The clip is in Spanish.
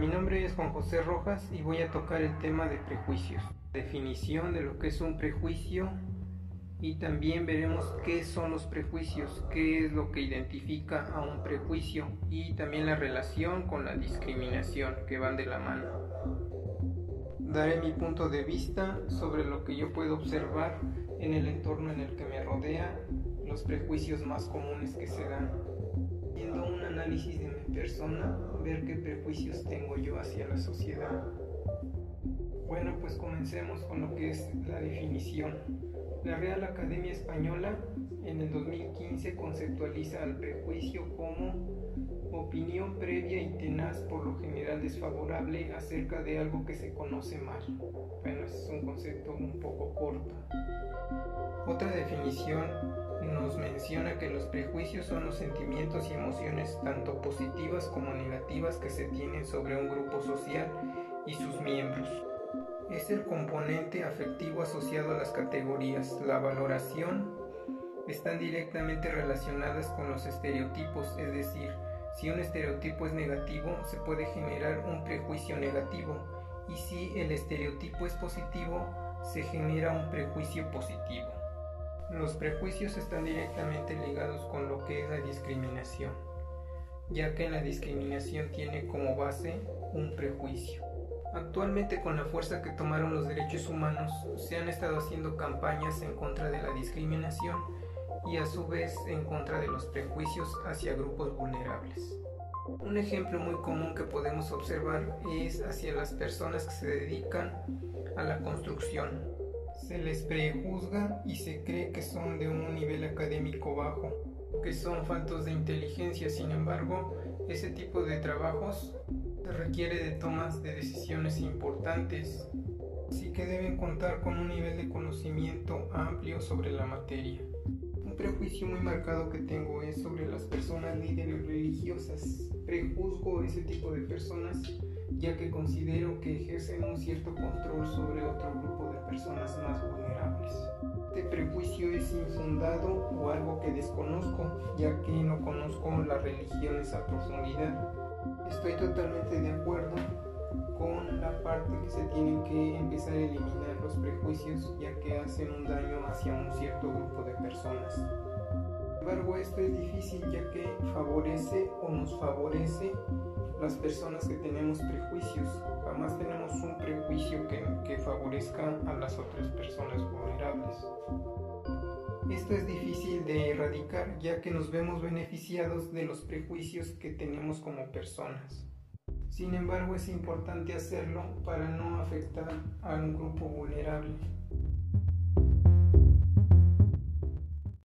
mi nombre es Juan José Rojas y voy a tocar el tema de prejuicios. Definición de lo que es un prejuicio y también veremos qué son los prejuicios, qué es lo que identifica a un prejuicio y también la relación con la discriminación que van de la mano. Daré mi punto de vista sobre lo que yo puedo observar en el entorno en el que me rodea, los prejuicios más comunes que se dan. Análisis de mi persona, ver qué prejuicios tengo yo hacia la sociedad. Bueno, pues comencemos con lo que es la definición. La Real Academia Española en el 2015 conceptualiza al prejuicio como opinión previa y tenaz por lo general desfavorable acerca de algo que se conoce mal. Bueno, es un concepto un poco corto. Otra definición nos menciona que los prejuicios son los sentimientos y emociones tanto positivas como negativas que se tienen sobre un grupo social y sus miembros. Es el componente afectivo asociado a las categorías. La valoración están directamente relacionadas con los estereotipos, es decir, si un estereotipo es negativo, se puede generar un prejuicio negativo y si el estereotipo es positivo, se genera un prejuicio positivo. Los prejuicios están directamente ligados con lo que es la discriminación, ya que la discriminación tiene como base un prejuicio. Actualmente con la fuerza que tomaron los derechos humanos, se han estado haciendo campañas en contra de la discriminación y a su vez en contra de los prejuicios hacia grupos vulnerables. Un ejemplo muy común que podemos observar es hacia las personas que se dedican a la construcción, se les prejuzga y se cree que son de un nivel académico bajo, que son faltos de inteligencia. Sin embargo, ese tipo de trabajos requiere de tomas de decisiones importantes, así que deben contar con un nivel de conocimiento amplio sobre la materia. Prejuicio muy marcado que tengo es sobre las personas líderes religiosas. Prejuzgo ese tipo de personas ya que considero que ejercen un cierto control sobre otro grupo de personas más vulnerables. Este prejuicio es infundado o algo que desconozco, ya que no conozco las religiones a profundidad. Estoy totalmente de acuerdo con la parte que se tienen que empezar a eliminar los prejuicios, ya que hacen un daño hacia un cierto grupo de personas. Sin embargo, esto es difícil ya que favorece o nos favorece las personas que tenemos prejuicios. Jamás tenemos un prejuicio que, que favorezca a las otras personas vulnerables. Esto es difícil de erradicar ya que nos vemos beneficiados de los prejuicios que tenemos como personas. Sin embargo, es importante hacerlo para no afectar a un grupo vulnerable.